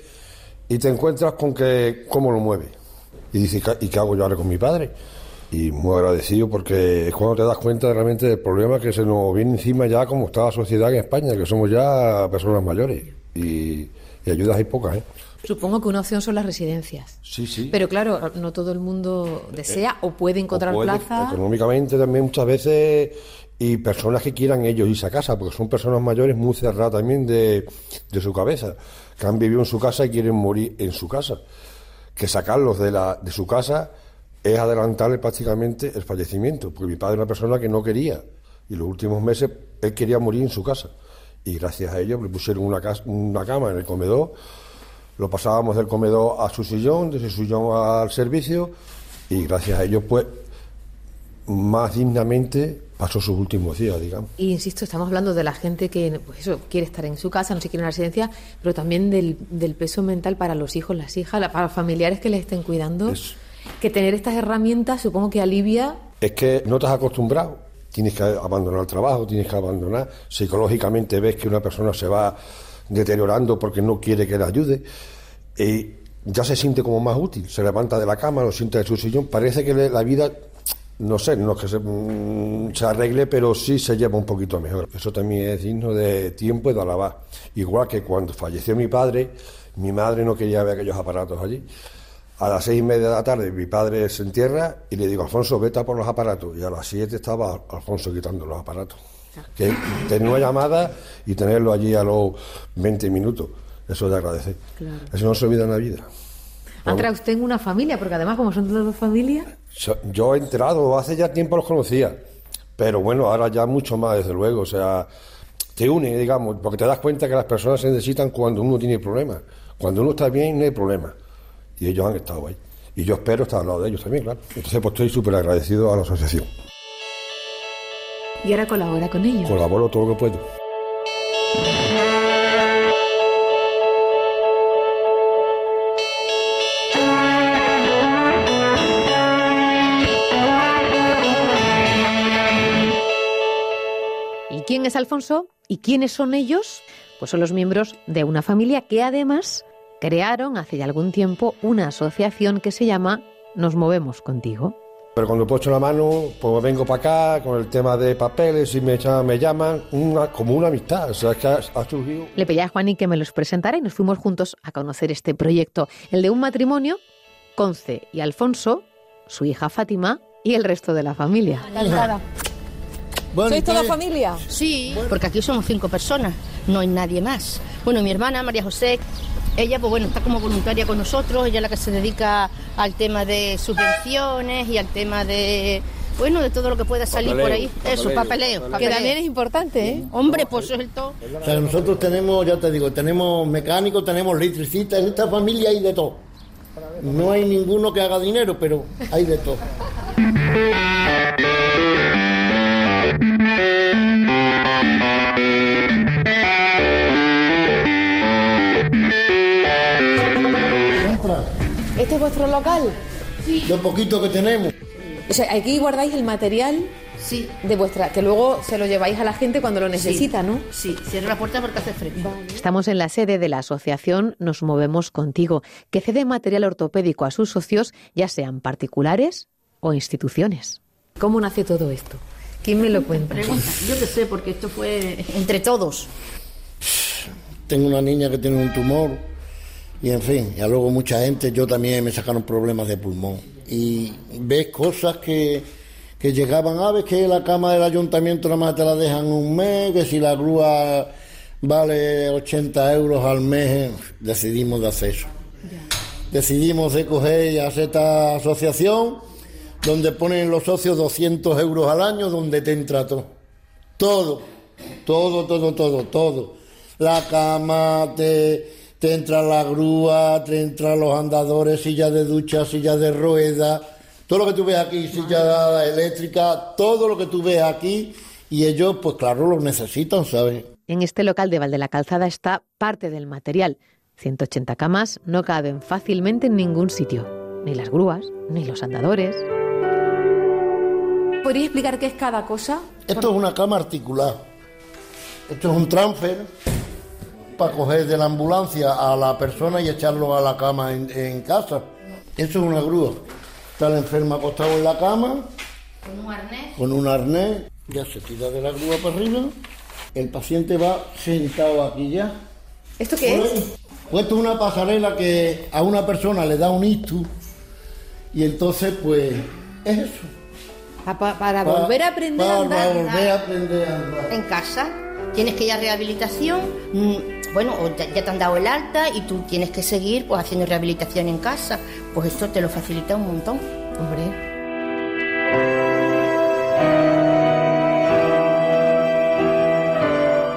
y te encuentras con que cómo lo mueve. Y dices, ¿y qué hago yo ahora con mi padre? Y muy agradecido porque es cuando te das cuenta realmente del problema que se nos viene encima ya como está la sociedad en España, que somos ya personas mayores y, ayudas hay pocas. ¿eh?
Supongo que una opción son las residencias.
Sí, sí.
Pero claro, no todo el mundo desea o puede encontrar plaza.
Económicamente también muchas veces y personas que quieran ellos irse a casa, porque son personas mayores muy cerradas también de, de su cabeza que han vivido en su casa y quieren morir en su casa. Que sacarlos de, la, de su casa es adelantarle prácticamente el fallecimiento, porque mi padre era una persona que no quería, y los últimos meses él quería morir en su casa. Y gracias a ello le pusieron una, una cama en el comedor, lo pasábamos del comedor a su sillón, de su sillón al servicio, y gracias a ello, pues, más dignamente pasó sus últimos días, digamos.
Y insisto, estamos hablando de la gente que pues eso, quiere estar en su casa, no se quiere una residencia, pero también del, del peso mental para los hijos, las hijas, para los familiares que les estén cuidando. Que tener estas herramientas supongo que alivia.
Es que no te has acostumbrado, tienes que abandonar el trabajo, tienes que abandonar, psicológicamente ves que una persona se va deteriorando porque no quiere que le ayude, y ya se siente como más útil, se levanta de la cama, lo siente de su sillón, parece que la vida, no sé, no es que se, mm, se arregle, pero sí se lleva un poquito mejor. Eso también es digno de tiempo y de alabar. Igual que cuando falleció mi padre, mi madre no quería ver aquellos aparatos allí. A las seis y media de la tarde mi padre se entierra y le digo, Alfonso, vete a por los aparatos. Y a las siete estaba Alfonso quitando los aparatos. Que tener una llamada y tenerlo allí a los 20 minutos, eso es de agradecer.
Claro.
Eso no se olvida en la vida.
Ha entrado usted en una familia, porque además, como son todas dos familias,
Yo- he entrado, hace ya tiempo los conocía, pero bueno, ahora ya mucho más, desde luego. O sea, te une, digamos, porque te das cuenta que las personas se necesitan cuando uno tiene problemas. Cuando uno está bien, no hay problema. Y ellos han estado ahí. Y yo espero estar al lado de ellos también, claro. Entonces, pues estoy súper agradecido a la asociación.
Y ahora colabora con ellos.
Colaboro todo lo que puedo.
¿Y quién es Alfonso? ¿Y quiénes son ellos? Pues son los miembros de una familia que además crearon hace ya algún tiempo una asociación que se llama Nos Movemos Contigo.
Pero cuando puedo echar la mano, pues vengo para acá con el tema de papeles y me, echan- me llaman una- como una amistad. O sea, es que ha, ha surgido
Le pedí a Juaní que me los presentara y nos fuimos juntos a conocer este proyecto, el de un matrimonio, Conce y Alfonso, su hija Fátima y el resto de la familia.
¿Sois toda familia? Sí, porque aquí somos cinco personas, no hay nadie más. Bueno, mi hermana María José, ella pues bueno, está como voluntaria con nosotros, ella es la que se dedica al tema de subvenciones y al tema de bueno, de todo lo que pueda salir por ahí. Eso, papeleo.
Que también es
importante, ¿eh? Hombre, pues eso es el todo.
O sea, nosotros tenemos, ya te digo, tenemos mecánicos, tenemos electricistas, en esta familia hay de todo. No hay ninguno que haga dinero, pero hay de todo.
¿Este es vuestro local?
Lo poquito que tenemos.
O sea, aquí guardáis el material
sí.
de vuestra, que luego se lo lleváis a la gente cuando lo necesita, ¿no?
Sí, cierra la puerta porque hace frío.
Estamos en la sede de la asociación Nos Movemos Contigo, que cede material ortopédico a sus socios, ya sean particulares o instituciones. ¿Cómo nace todo esto? ¿Quién me lo cuenta?
Pregunta, yo qué sé, porque esto fue entre todos.
Tengo una niña que tiene un tumor y en fin, y luego mucha gente, yo también me sacaron problemas de pulmón. Y ves cosas que, que llegaban, a ver que la cama del ayuntamiento nada más te la dejan un mes, que si la grúa vale 80 euros al mes, decidimos de hacer eso. Decidimos de coger y hacer esta asociación donde ponen los socios 200 euros al año, donde te entra todo. Todo, todo, todo, todo, todo. La cama, te, te entra la grúa, te entran los andadores, silla de ducha, silla de rueda, todo lo que tú ves aquí, silla eléctrica, todo lo que tú ves aquí, y ellos, pues claro, lo necesitan, ¿sabes?
En este local de Valde la Calzada está parte del material. 180 camas no caben fácilmente en ningún sitio. Ni las grúas, ni los andadores.
¿Podría explicar qué es cada cosa?
Esto es una cama articulada. Esto es un transfer para coger de la ambulancia a la persona y echarlo a la cama en, en casa. Eso es una grúa. Está el enfermo acostado en la cama
Con un arnés.
con un arnés, ya se tira de la grúa para arriba. El paciente va sentado aquí ya.
¿Esto qué es?
Pues esto es una pasarela que a una persona le da un ictus y entonces pues es eso.
Pa- pa- para
Pa-
volver a aprender a
para
andar.
volver a aprender a andar.
En casa. Tienes que ir a rehabilitación. Bueno, ya, ya te han dado el alta y tú tienes que seguir pues haciendo rehabilitación en casa. Pues esto te lo facilita un montón.
Hombre.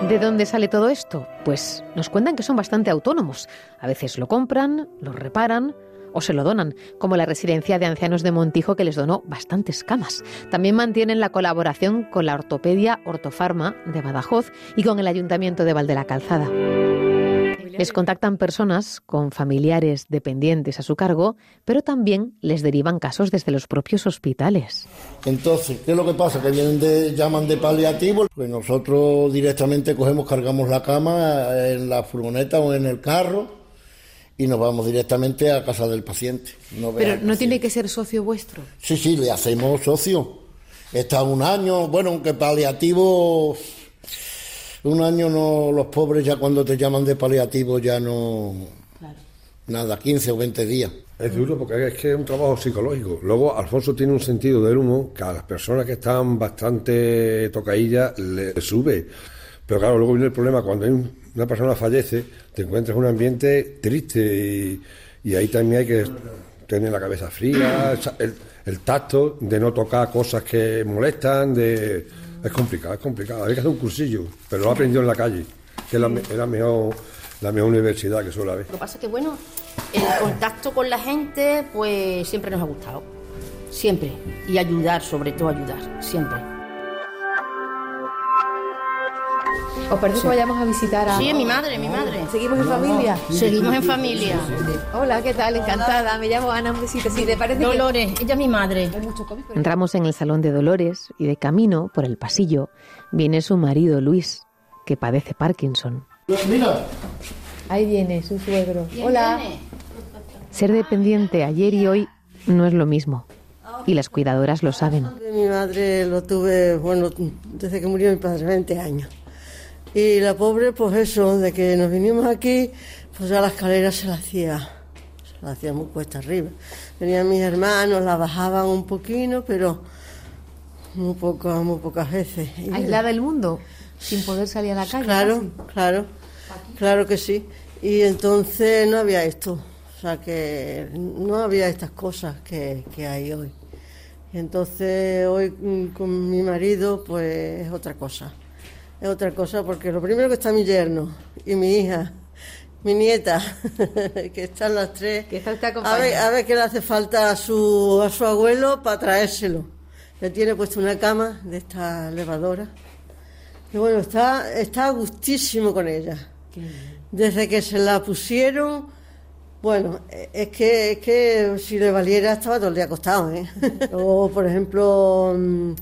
¿De dónde sale todo esto? Pues nos cuentan que son bastante autónomos. A veces lo compran, lo reparan o se lo donan, como la residencia de ancianos de Montijo que les donó bastantes camas. También mantienen la colaboración con la ortopedia Ortofarma de Badajoz y con el Ayuntamiento de Valde la Calzada. Les contactan personas con familiares dependientes a su cargo, pero también les derivan casos desde los propios hospitales.
Entonces, ¿qué es lo que pasa? Que vienen de, llaman de paliativo, pues nosotros directamente cogemos, cargamos la cama en la furgoneta o en el carro y nos vamos directamente a casa del paciente.
pero no tiene que ser socio vuestro.
Sí, sí, le hacemos socio. Está un año, bueno, aunque paliativo un año no, los pobres ya cuando te llaman de paliativo ya no... Nada, 15 o 20 días.
Es duro porque es que es un trabajo psicológico. Luego, Alfonso tiene un sentido del humo que a las personas que están bastante tocaillas le sube. Pero claro, luego viene el problema, cuando una persona fallece, te encuentras en un ambiente triste y, ahí también hay que tener la cabeza fría, el, tacto de no tocar cosas que molestan, de es complicado, es complicado. Hay que hacer un cursillo, pero lo he aprendido en la calle, que es la, mejor, la mejor universidad que suele haber.
Lo que pasa es que, bueno, el contacto con la gente, pues siempre nos ha gustado. Siempre. Y ayudar, sobre todo ayudar, siempre.
¿Os parece que vayamos a visitar a.?
Sí, mi madre, mi madre.
¿Seguimos en familia?
Seguimos en familia.
Hola, ¿qué tal? Encantada. Me llamo Ana, un besito. Sí, ¿te parece
Dolores, ella es mi madre.
Entramos en el salón de Dolores y de camino, por el pasillo, viene su marido Luis, que padece Parkinson.
Mira.
Ahí viene su suegro. Hola.
Ser dependiente ayer y hoy no es lo mismo. Y las cuidadoras lo saben.
Mi madre lo tuve, bueno, desde que murió mi padre, 20 años. Y la pobre, pues eso, de que nos vinimos aquí, pues ya la escalera se la hacía, se la hacía muy cuesta arriba. Venían mis hermanos, la bajaban un poquito, pero muy, poco, muy pocas veces.
¿Aislada del mundo? Sin poder salir a la calle.
Claro, claro, claro que sí. Y entonces no había esto, o sea que no había estas cosas que, que hay hoy. Y entonces hoy mm, con mi marido, pues es otra cosa es otra cosa, porque lo primero que está mi yerno y mi hija, mi nieta, que están las tres, a ver, a ver qué le hace falta a su, a su abuelo para traérselo. Le tiene puesto una cama de esta elevadora. Y bueno, está, está gustísimo con ella. Desde que se la pusieron, bueno, es que, es que si le valiera estaba todo el día acostado, ¿eh? o por ejemplo mm,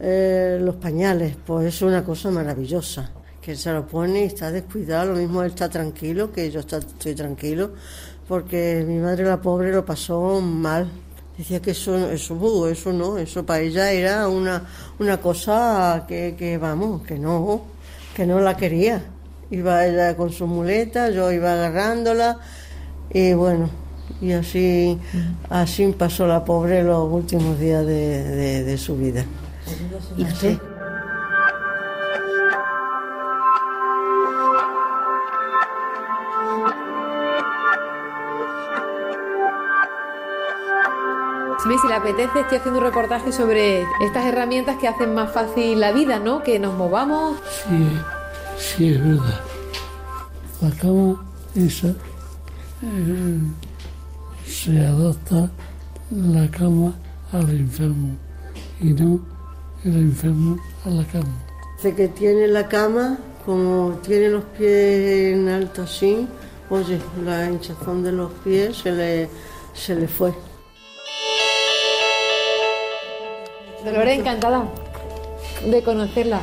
eh, los pañales, pues es una cosa maravillosa. Que él se lo pone y está descuidado, lo mismo él está tranquilo, que yo estoy tranquilo, porque mi madre la pobre lo pasó mal. Decía que eso, eso, eso no, eso para ella era una, una cosa que, que, vamos, que no, que no la quería. Iba ella con su muleta, yo iba agarrándola y bueno, y así, así pasó la pobre los últimos días de su vida.
¿Y usted?
si le apetece, estoy haciendo un reportaje sobre estas herramientas que hacen más fácil la vida, ¿no? Que nos movamos.
Sí, sí, es verdad. La cama esa eh, se adapta la cama al enfermo y no el enfermo a la cama.
Sé que tiene la cama, como tiene los pies en alto así, oye, la hinchazón de los pies se le, se le fue.
Dolores, encantada de conocerla.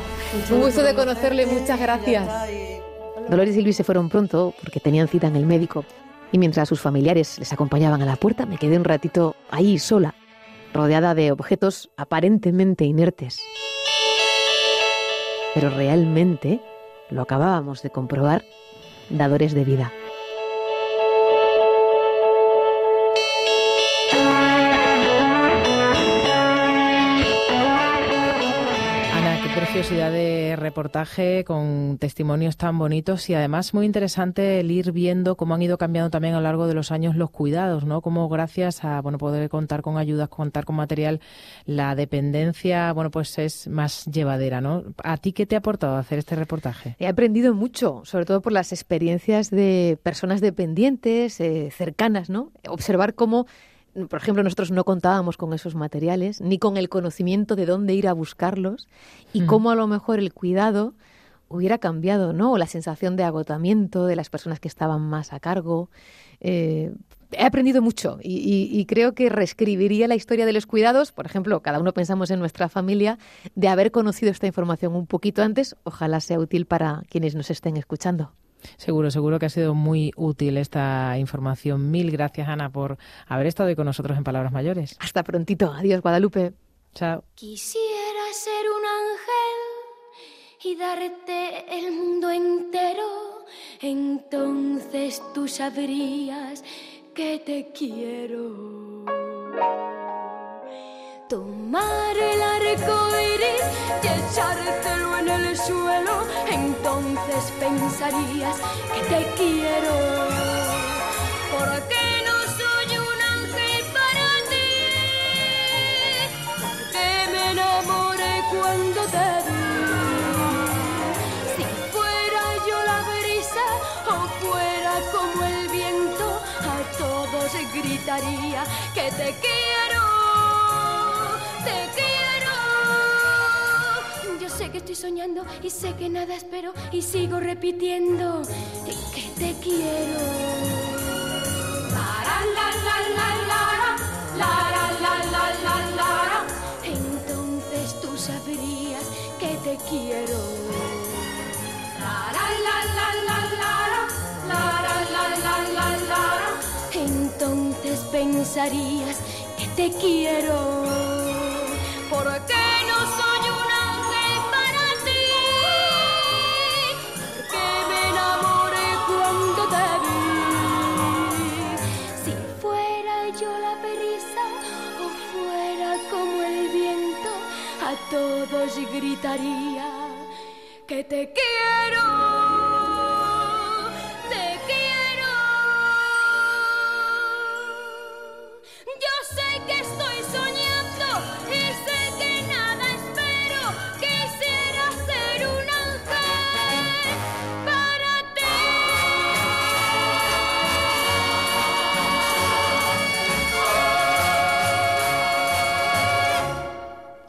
Un gusto de conocerle, muchas gracias.
Dolores y Luis se fueron pronto porque tenían cita en el médico. Y mientras sus familiares les acompañaban a la puerta, me quedé un ratito ahí sola, rodeada de objetos aparentemente inertes. Pero realmente, lo acabábamos de comprobar, dadores de vida.
Preciosidad de reportaje con testimonios tan bonitos y además muy interesante el ir viendo cómo han ido cambiando también a lo largo de los años los cuidados, ¿no? Cómo gracias a bueno poder contar con ayudas, contar con material, la dependencia, bueno, pues es más llevadera, ¿no? ¿A ti qué te ha aportado hacer este reportaje?
He aprendido mucho, sobre todo por las experiencias de personas dependientes, eh, cercanas, ¿no? Observar cómo por ejemplo, nosotros no contábamos con esos materiales, ni con el conocimiento de dónde ir a buscarlos, y cómo a lo mejor el cuidado hubiera cambiado, ¿no? O la sensación de agotamiento de las personas que estaban más a cargo. Eh, he aprendido mucho y, y, creo que reescribiría la historia de los cuidados, por ejemplo, cada uno pensamos en nuestra familia, de haber conocido esta información un poquito antes, ojalá sea útil para quienes nos estén escuchando.
Seguro, seguro que ha sido muy útil esta información. Mil gracias, Ana, por haber estado hoy con nosotros en Palabras Mayores.
Hasta prontito. Adiós, Guadalupe.
Chao.
Quisiera ser un ángel y darte el mundo entero. Entonces tú sabrías que te quiero. Tomar el y echártelo en el suelo, entonces pensarías que te quiero. Porque no soy un ángel para ti, porque me enamoré cuando te vi. Si fuera yo la brisa o fuera como el viento, a todos gritaría que te quiero estoy soñando y sé que nada espero y sigo repitiendo que te quiero. La la la la la la la la la la Entonces tú sabrías que te quiero. Entonces pensarías que te quiero porque no todos gritaría que te quiero.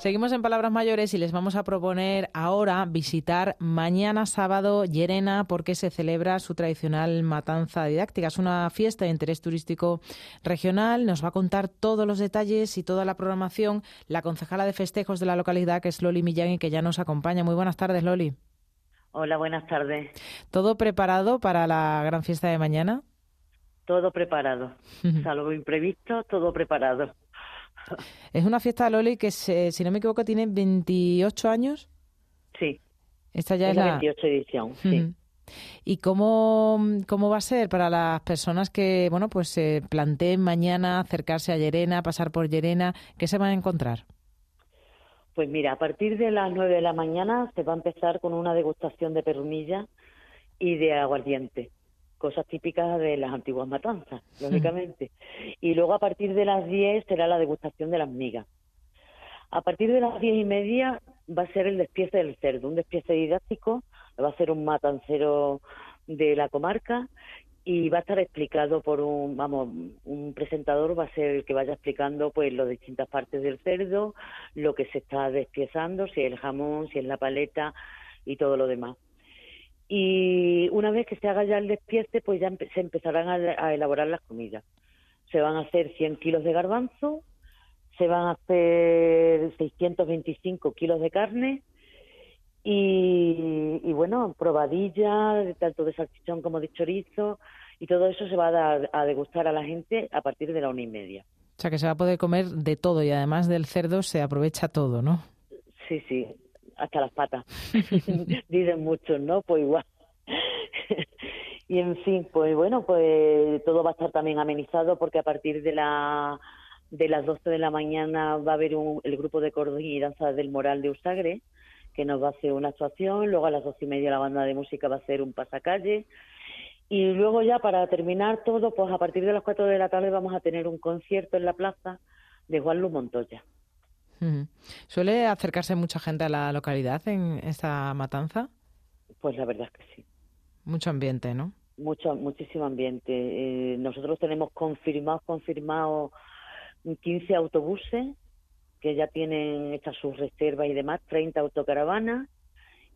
Seguimos en Palabras Mayores y les vamos a proponer ahora visitar mañana sábado Llerena porque se celebra su tradicional matanza didáctica. Es una fiesta de interés turístico regional. Nos va a contar todos los detalles y toda la programación la concejala de festejos de la localidad, que es Loli Millán y que ya nos acompaña. Muy buenas tardes, Loli.
Hola, buenas tardes.
¿Todo preparado para la gran fiesta de mañana?
Todo preparado. Salvo imprevisto, todo preparado.
Es una fiesta, Loli, que si no me equivoco tiene 28 años.
Sí.
Esta ya es, la
28 edición, sí.
¿Y cómo, cómo va a ser para las personas que, bueno, pues se planteen mañana acercarse a Llerena, pasar por Llerena? ¿Qué se van a encontrar?
Pues mira, a partir de las 9 de la mañana se va a empezar con una degustación de perunilla y de aguardiente cosas típicas de las antiguas matanzas, lógicamente. Y luego a partir de las 10 será la degustación de las migas. A partir de las diez y media va a ser el despiece del cerdo, un despiece didáctico, va a ser un matancero de la comarca y va a estar explicado por un, vamos, un presentador va a ser el que vaya explicando pues las distintas partes del cerdo, lo que se está despiezando, si es el jamón, si es la paleta y todo lo demás y una vez que se haga ya el despiece, pues ya se empezarán a, elaborar las comidas. Se van a hacer 100 kilos de garbanzo, se van a hacer 625 kilos de carne y, bueno, probadilla, tanto de salchichón como de chorizo, y todo eso se va a dar a degustar a la gente a partir de la una y media.
O sea que se va a poder comer de todo y además del cerdo se aprovecha todo, ¿no?
Sí, sí, hasta las patas. Dicen muchos, ¿no? Pues igual. y en fin, pues bueno, pues todo va a estar también amenizado porque a partir de la de las 12 de la mañana va a haber un, el grupo de cordón y danza del moral de Usagre, que nos va a hacer una actuación, luego a las dos y media la banda de música va a hacer un pasacalle y luego ya para terminar todo, pues a partir de las cuatro de la tarde vamos a tener un concierto en la plaza de Juan Luis Montoya.
¿Suele acercarse mucha gente a la localidad en esta matanza?
Pues la verdad es que sí.
Mucho ambiente, ¿no?
Mucho, muchísimo ambiente. Eh, nosotros tenemos confirmados, confirmados 15 autobuses que ya tienen hechas sus reservas y demás, 30 autocaravanas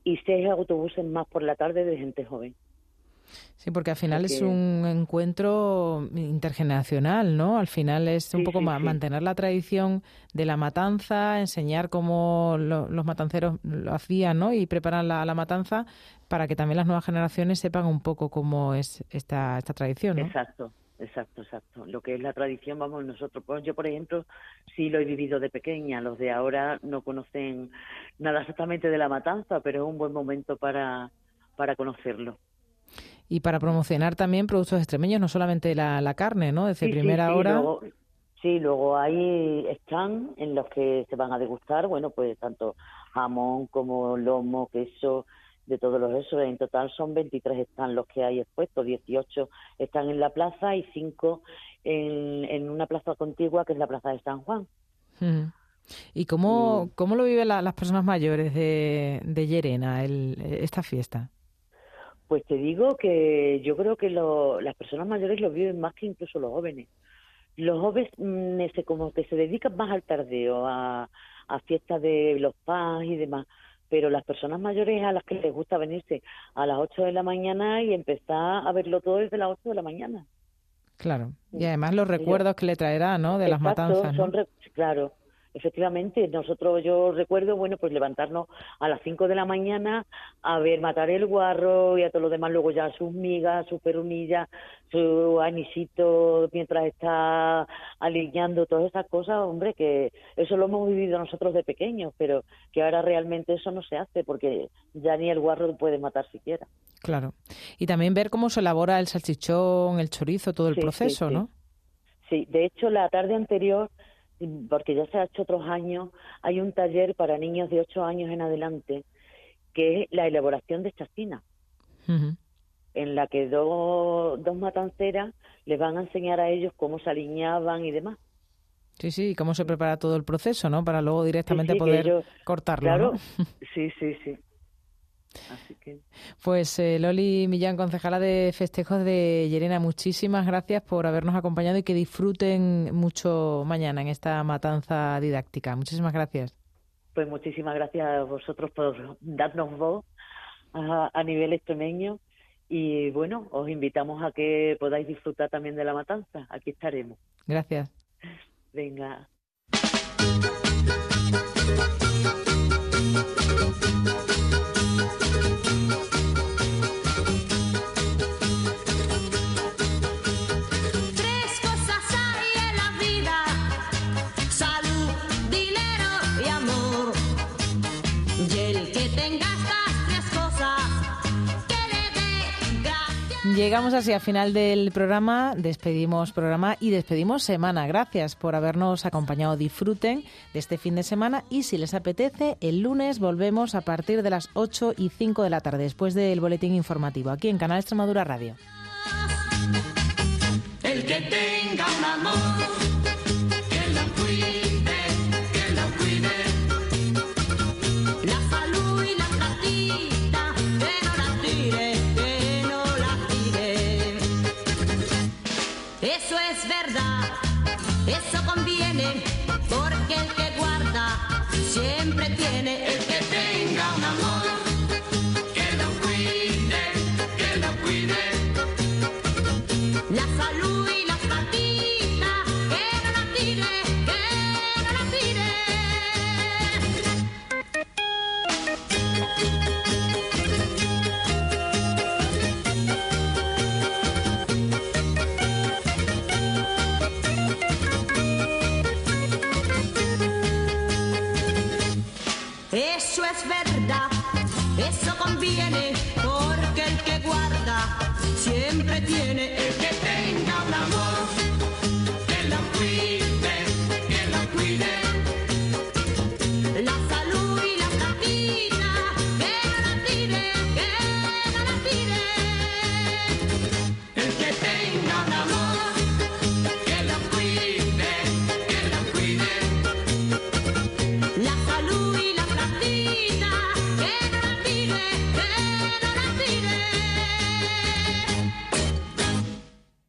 y 6 autobuses más por la tarde de gente joven.
Sí, porque al final es un encuentro intergeneracional, ¿no? Al final es un poco mantener la tradición de la matanza, enseñar cómo los matanceros lo hacían, ¿no? Y preparan la, la, matanza para que también las nuevas generaciones sepan un poco cómo es esta, esta tradición, ¿no?
Exacto. Exacto, exacto. Lo que es la tradición, vamos, nosotros, pues yo por ejemplo, sí lo he vivido de pequeña, los de ahora no conocen nada exactamente de la matanza, pero es un buen momento para, para conocerlo
y para promocionar también productos extremeños, no solamente la, la carne, ¿no? Desde primera hora.
Luego, sí, luego hay están en los que se van a degustar, bueno, pues tanto jamón como lomo, queso, de todos los esos. En total son 23 están los que hay expuestos, 18 están en la plaza y 5 en, en una plaza contigua que es la plaza de San Juan.
¿Y cómo, cómo lo viven las personas mayores de, de Llerena el, esta fiesta?
Pues te digo que yo creo que las personas mayores lo viven más que incluso los jóvenes. Los jóvenes mm, como que se dedican más al tardeo, a, fiestas de los paz y demás, pero las personas mayores a las que les gusta venirse a las 8 de la mañana y empezar a verlo todo desde las 8 de la mañana.
Claro, y además los recuerdos que le traerá, ¿no? De las matanzas.
Son claro, efectivamente, nosotros, yo recuerdo, bueno, pues levantarnos a las 5 de la mañana a ver matar el guarro y a todo lo demás, luego ya sus migas, su perunilla, su anisito mientras está alineando todas esas cosas, hombre, que eso lo hemos vivido nosotros de pequeños, pero que ahora realmente eso no se hace porque ya ni el guarro puede matar siquiera.
Claro. Y también ver cómo se elabora el salchichón, el chorizo, todo el proceso, ¿no?
Sí, de hecho la tarde anterior porque ya se ha hecho otros años, hay un taller para niños de 8 años en adelante, que es la elaboración de chacina, en la que dos, dos matanceras les van a enseñar a ellos cómo se alineaban y demás.
Sí, sí, cómo se prepara todo el proceso, ¿no? Para luego directamente poder cortarlo,
claro, Sí, sí, sí.
Pues eh, Loli Millán, concejala de festejos de Llerena, muchísimas gracias por habernos acompañado y que disfruten mucho mañana en esta matanza didáctica. Muchísimas gracias.
Pues muchísimas gracias a vosotros por darnos voz a, nivel extremeño y bueno, os invitamos a que podáis disfrutar también de la matanza. Aquí estaremos.
Gracias.
Venga.
Llegamos así al final del programa, despedimos programa y despedimos semana. Gracias por habernos acompañado. Disfruten de este fin de semana y si les apetece, el lunes volvemos a partir de las 8 y 5 de la tarde, después del boletín informativo, aquí en Canal Extremadura Radio.